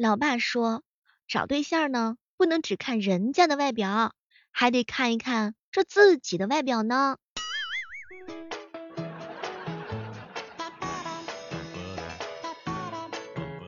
老爸说，找对象呢，不能只看人家的外表，还得看一看这自己的外表呢。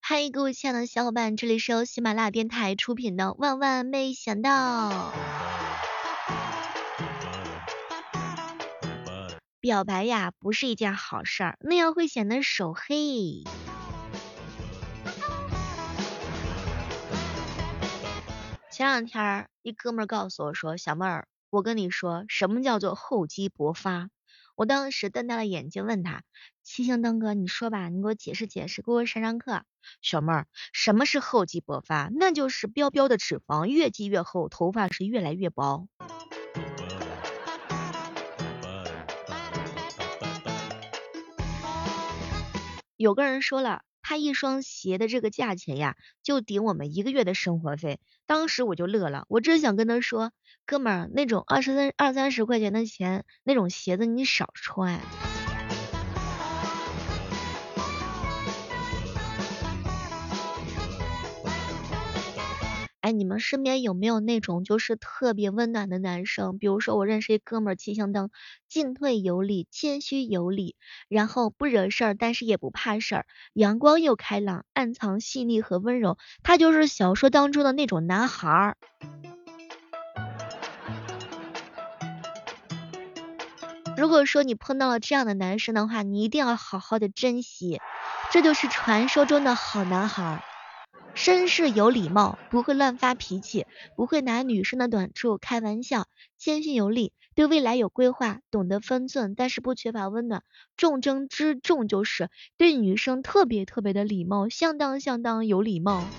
嗨，各位亲爱的小伙伴，这里是由喜马拉雅电台出品的《万万没想到》。表白呀，不是一件好事儿，那样会显得手黑。前两天一哥们告诉我说：“小妹儿，我跟你说，什么叫做厚积薄发？”我当时瞪大了眼睛问他：“七星灯哥，你说吧，你给我解释解释，给我上上课。”小妹儿，什么是厚积薄发？那就是彪彪的脂肪越积越厚，头发是越来越薄。有个人说了。他一双鞋的这个价钱呀，就顶我们一个月的生活费。当时我就乐了，我真想跟他说，哥们儿，那种二十三二三十块钱的钱，那种鞋子你少穿。哎，你们身边有没有那种就是特别温暖的男生？比如说我认识一哥们儿，七星灯，进退有礼，谦虚有礼，然后不惹事儿，但是也不怕事儿，阳光又开朗，暗藏细腻和温柔，他就是小说当中的那种男孩儿。如果说你碰到了这样的男生的话，你一定要好好的珍惜，这就是传说中的好男孩儿。绅士有礼貌，不会乱发脾气，不会拿女生的短处开玩笑，谦逊有礼，对未来有规划，懂得分寸，但是不缺乏温暖。重中之重就是对女生特别特别的礼貌，相当相当有礼貌。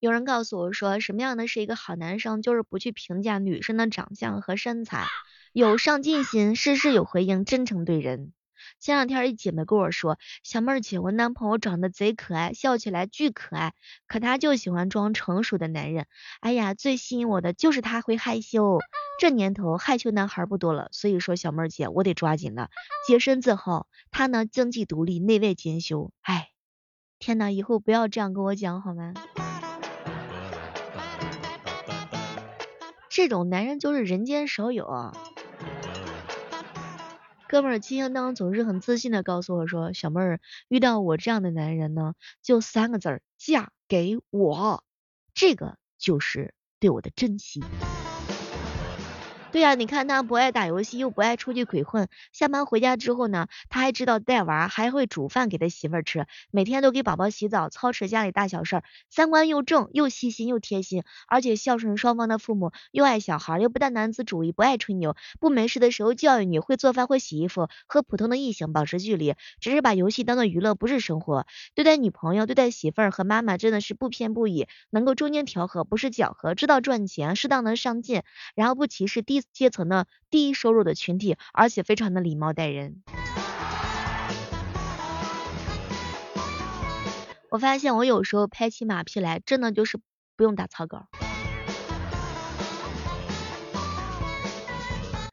有人告诉我说，什么样的是一个好男生，就是不去评价女生的长相和身材。有上进心，事事有回应，真诚对人。前两天一姐妹跟我说，小妹儿姐，我男朋友长得贼可爱，笑起来巨可爱，可他就喜欢装成熟的男人。哎呀，最吸引我的就是他会害羞。这年头害羞男孩不多了，所以说小妹儿姐，我得抓紧了，洁身自好。他呢，经济独立，内外兼修。哎，天呐，以后不要这样跟我讲好吗？这种男人就是人间少有。哥们儿金星灯总是很自信的告诉我说，小妹儿遇到我这样的男人呢，就三个字儿，嫁给我，这个就是对我的珍惜。对呀，你看他不爱打游戏，又不爱出去鬼混，下班回家之后呢，他还知道带娃，还会煮饭给他媳妇儿吃，每天都给宝宝洗澡，操持家里大小事儿，三观又正，又细心又贴心，而且孝顺双方的父母，又爱小孩，又不大男子主义，不爱吹牛，不没事的时候教育你，会做饭会洗衣服，和普通的异性保持距离，只是把游戏当做娱乐，不是生活。对待女朋友，对待媳妇儿和妈妈，真的是不偏不倚，能够中间调和，不是搅和，知道赚钱，适当的上进，然后不歧视低。阶层的低收入的群体，而且非常的礼貌待人。我发现我有时候拍起马屁来，真的就是不用打草稿。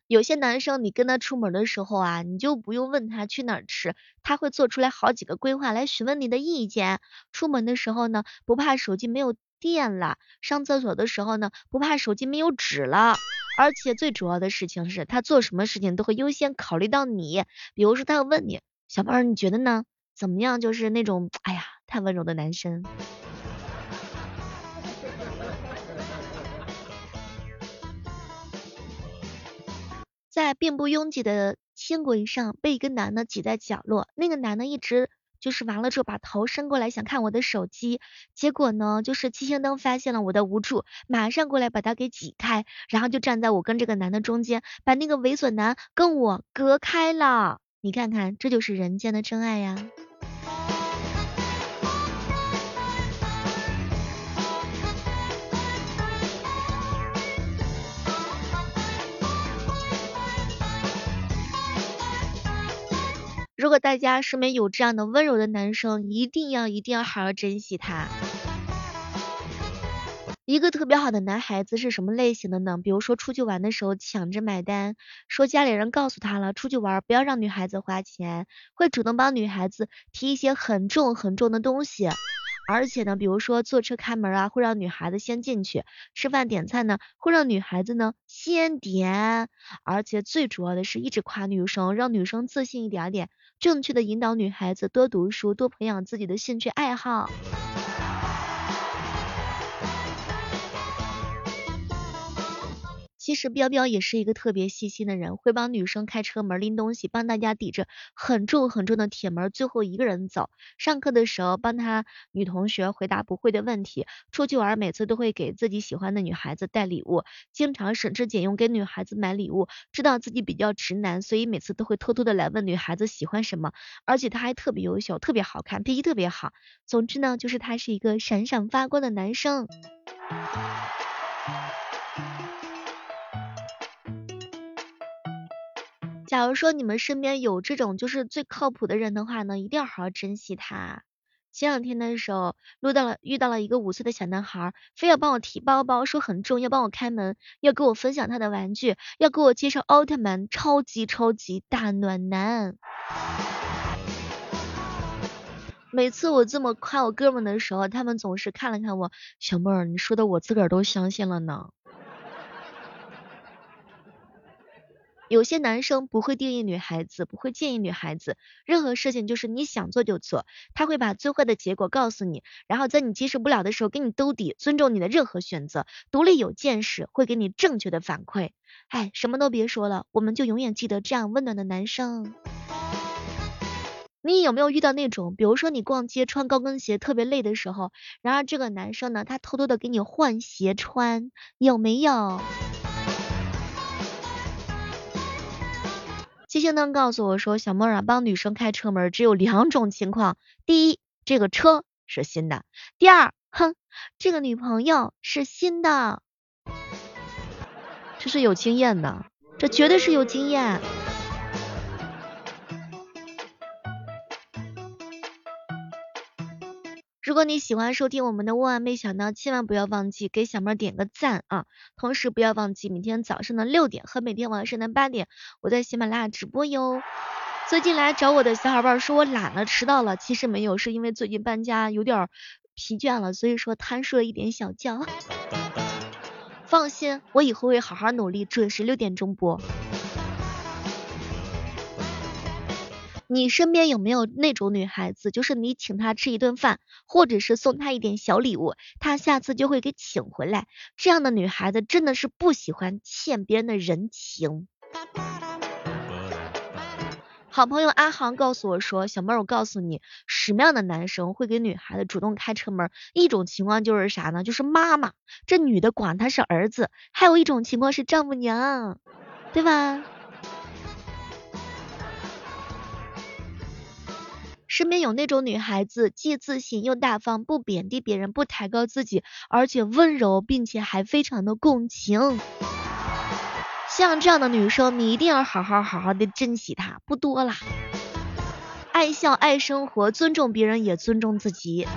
有些男生，你跟他出门的时候啊，你就不用问他去哪儿吃，他会做出来好几个规划来询问你的意见。出门的时候呢，不怕手机没有电了；上厕所的时候呢，不怕手机没有纸了。而且最主要的事情是他做什么事情都会优先考虑到你，比如说他要问你，小妹儿你觉得呢？怎么样？就是那种，哎呀，太温柔的男生。在并不拥挤的轻轨上，被一个男的挤在角落，那个男的一直。就是完了之后把头伸过来想看我的手机，结果呢，就是七星灯发现了我的无助，马上过来把他给挤开，然后就站在我跟这个男的中间，把那个猥琐男跟我隔开了。你看看，这就是人间的真爱呀。如果大家身边有这样的温柔的男生，一定要一定要好好珍惜他。一个特别好的男孩子是什么类型的呢？比如说出去玩的时候抢着买单，说家里人告诉他了，出去玩不要让女孩子花钱，会主动帮女孩子提一些很重很重的东西。而且呢，比如说坐车开门啊，会让女孩子先进去；吃饭点菜呢，会让女孩子呢先点。而且最主要的是一直夸女生，让女生自信一点点，正确的引导女孩子多读书，多培养自己的兴趣爱好。其实彪彪也是一个特别细心的人，会帮女生开车门、拎东西，帮大家抵着很重很重的铁门，最后一个人走。上课的时候帮他女同学回答不会的问题，出去玩每次都会给自己喜欢的女孩子带礼物，经常省吃俭用给女孩子买礼物。知道自己比较直男，所以每次都会偷偷的来问女孩子喜欢什么。而且他还特别优秀，特别好看，脾气特别好。总之呢，就是他是一个闪闪发光的男生。假如说你们身边有这种就是最靠谱的人的话呢，一定要好好珍惜他。前两天的时候，遇到了遇到了一个五岁的小男孩，非要帮我提包包，说很重，要帮我开门，要给我分享他的玩具，要给我介绍奥特曼，超级超级大暖男。每次我这么夸我哥们的时候，他们总是看了看我，小妹儿，你说的我自个儿都相信了呢。有些男生不会定义女孩子，不会建议女孩子，任何事情就是你想做就做，他会把最坏的结果告诉你，然后在你接受不了的时候给你兜底，尊重你的任何选择，独立有见识，会给你正确的反馈。哎，什么都别说了，我们就永远记得这样温暖的男生。你有没有遇到那种，比如说你逛街穿高跟鞋特别累的时候，然而这个男生呢，他偷偷的给你换鞋穿，有没有？七星灯告诉我说，小妹儿啊，帮女生开车门只有两种情况：第一，这个车是新的；第二，哼，这个女朋友是新的。这是有经验的，这绝对是有经验。如果你喜欢收听我们的万万没想到，千万不要忘记给小妹点个赞啊！同时不要忘记每天早上的六点和每天晚上的八点，我在喜马拉雅直播哟。最近来找我的小伙伴说我懒了，迟到了，其实没有，是因为最近搬家有点疲倦了，所以说贪睡了一点小觉。放心，我以后会好好努力，准时六点钟播。你身边有没有那种女孩子，就是你请她吃一顿饭，或者是送她一点小礼物，她下次就会给请回来？这样的女孩子真的是不喜欢欠别人的人情。好朋友阿航告诉我说，小妹儿，我告诉你，什么样的男生会给女孩子主动开车门？一种情况就是啥呢？就是妈妈，这女的管他是儿子；还有一种情况是丈母娘，对吧？身边有那种女孩子，既自信又大方，不贬低别人，不抬高自己，而且温柔，并且还非常的共情。像这样的女生，你一定要好好好好的珍惜她，不多啦。爱笑爱生活，尊重别人也尊重自己。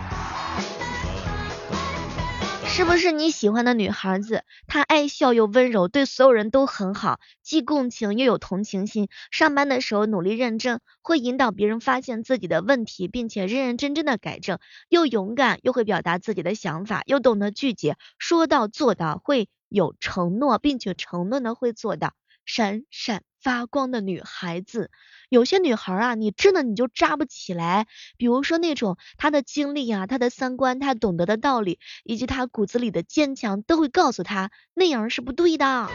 是不是你喜欢的女孩子？她爱笑又温柔，对所有人都很好，既共情又有同情心。上班的时候努力认真，会引导别人发现自己的问题，并且认认真真的改正。又勇敢，又会表达自己的想法，又懂得拒绝，说到做到，会有承诺，并且承诺的会做到。闪闪发光的女孩子，有些女孩啊，你真的你就扎不起来。比如说那种她的经历啊，她的三观，她懂得的道理，以及她骨子里的坚强，都会告诉她那样是不对的。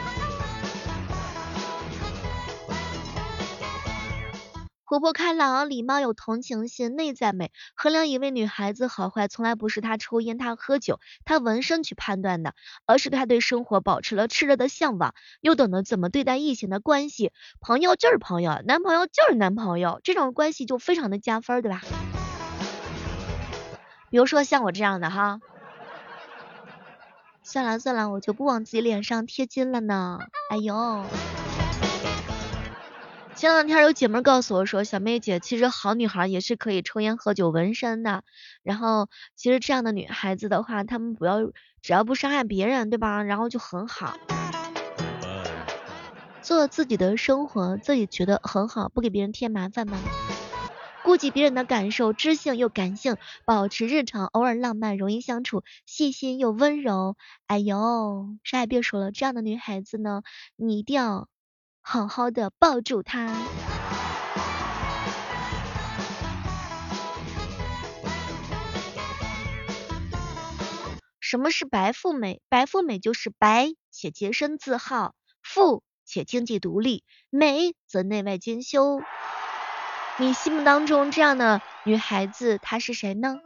活泼开朗、礼貌有同情心、内在美。衡量一位女孩子好坏，从来不是她抽烟、她喝酒、她纹身去判断的，而是她对生活保持了炽热的向往，又懂得怎么对待异性的关系。朋友就是朋友，男朋友就是男朋友，这种关系就非常的加分，对吧？比如说像我这样的哈，算了算了，我就不往自己脸上贴金了呢。哎呦。前两天有姐妹告诉我说，小妹姐，其实好女孩也是可以抽烟喝酒纹身的。然后其实这样的女孩子的话，她们不要只要不伤害别人，对吧？然后就很好，做自己的生活，自己觉得很好，不给别人添麻烦吗？顾及别人的感受，知性又感性，保持日常，偶尔浪漫，容易相处，细心又温柔。哎呦，啥也别说了，这样的女孩子呢，你一定要。好好的抱住他。什么是白富美？白富美就是白且洁身自好，富且经济独立，美则内外兼修。你心目当中这样的女孩子，她是谁呢？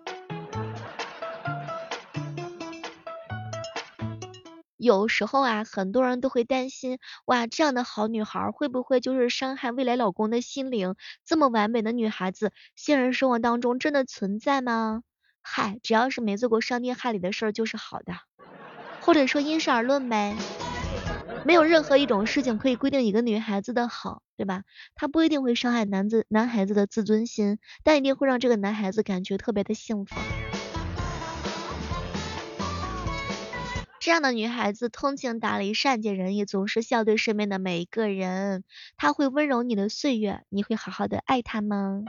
有时候啊，很多人都会担心，哇，这样的好女孩会不会就是伤害未来老公的心灵？这么完美的女孩子，现实生活当中真的存在吗？嗨，只要是没做过伤天害理的事儿就是好的，或者说因事而论呗。没有任何一种事情可以规定一个女孩子的好，对吧？她不一定会伤害男子男孩子的自尊心，但一定会让这个男孩子感觉特别的幸福。这样的女孩子通情达理、善解人意，总是笑对身边的每一个人。她会温柔你的岁月，你会好好的爱她吗？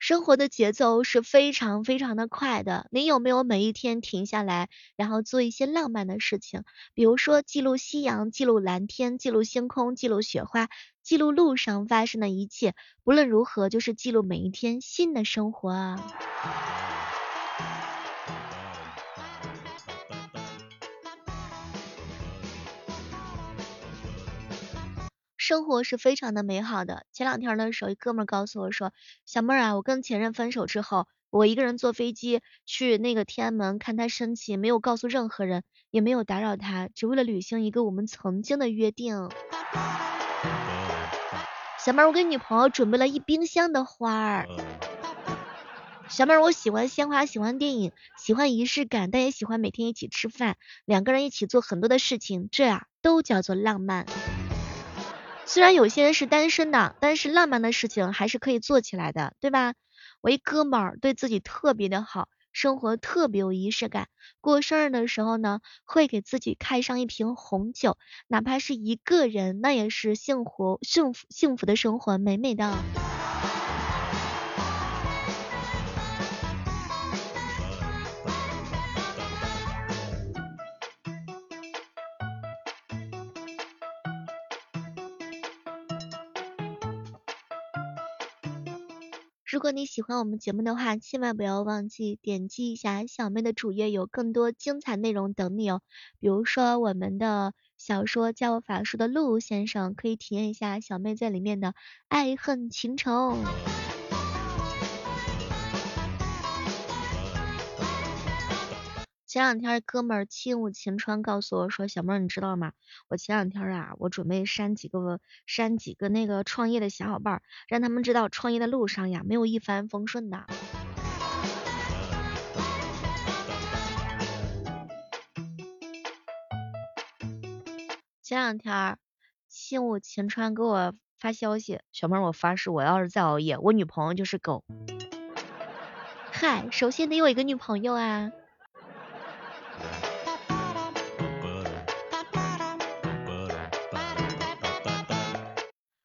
生活的节奏是非常非常的快的，你有没有每一天停下来，然后做一些浪漫的事情？比如说记录夕阳，记录蓝天，记录星空，记录雪花，记录路上发生的一切。不论如何，就是记录每一天新的生活啊。生活是非常的美好的。前两天的时候，一哥们告诉我说：“小妹儿啊，我跟前任分手之后，我一个人坐飞机去那个天安门看他升旗，没有告诉任何人，也没有打扰他，只为了履行一个我们曾经的约定。”小妹儿，我给女朋友准备了一冰箱的花儿。小妹儿，我喜欢鲜花，喜欢电影，喜欢仪式感，但也喜欢每天一起吃饭，两个人一起做很多的事情，这啊都叫做浪漫。虽然有些人是单身的，但是浪漫的事情还是可以做起来的，对吧？我一哥们儿对自己特别的好，生活特别有仪式感，过生日的时候呢，会给自己开上一瓶红酒，哪怕是一个人，那也是幸福、幸福、幸福的生活，美美的。如果你喜欢我们节目的话，千万不要忘记点击一下小妹的主页，有更多精彩内容等你哦。比如说我们的小说《教法术》的陆先生，可以体验一下小妹在里面的爱恨情仇。前两天哥们儿亲武晴川告诉我说，小妹儿你知道吗？我前两天啊，我准备删几个删几个那个创业的小伙伴，让他们知道创业的路上呀，没有一帆风顺的。前两天亲武晴川给我发消息，小妹儿我发誓，我要是再熬夜，我女朋友就是狗。嗨，首先得有一个女朋友啊。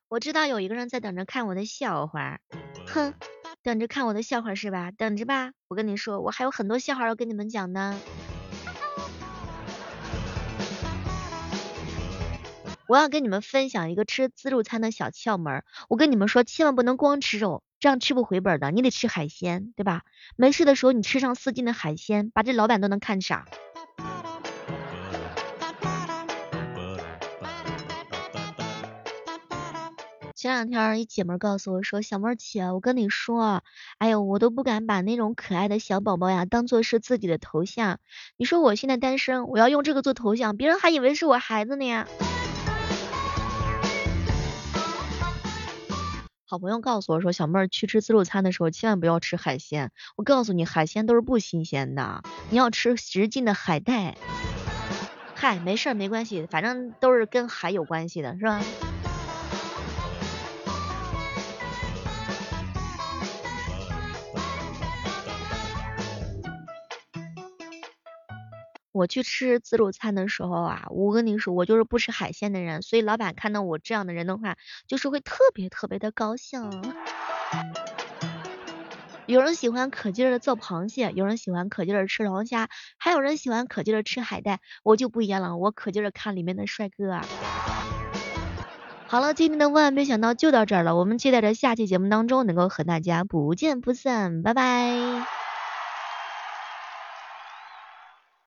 我知道有一个人在等着看我的笑话，哼，等着看我的笑话是吧？等着吧，我跟你说，我还有很多笑话要跟你们讲呢。我要跟你们分享一个吃自助餐的小窍门，我跟你们说，千万不能光吃肉，这样吃不回本的，你得吃海鲜，对吧？没事的时候你吃上四斤的海鲜，把这老板都能看傻。前两天一姐妹告诉我说，小妹儿姐，我跟你说，哎呦，我都不敢把那种可爱的小宝宝呀当做是自己的头像。你说我现在单身，我要用这个做头像，别人还以为是我孩子呢。好朋友告诉我说，小妹儿去吃自助餐的时候千万不要吃海鲜。我告诉你，海鲜都是不新鲜的，你要吃直径的海带。嗨，没事儿，没关系，反正都是跟海有关系的，是吧？我去吃自助餐的时候啊，我跟你说，我就是不吃海鲜的人，所以老板看到我这样的人的话，就是会特别特别的高兴。有人喜欢可劲儿的做螃蟹，有人喜欢可劲儿吃龙虾，还有人喜欢可劲儿吃海带，我就不一样了，我可劲儿看里面的帅哥。啊。好了，今天的万万没想到就到这儿了，我们期待着下期节目当中能够和大家不见不散，拜拜。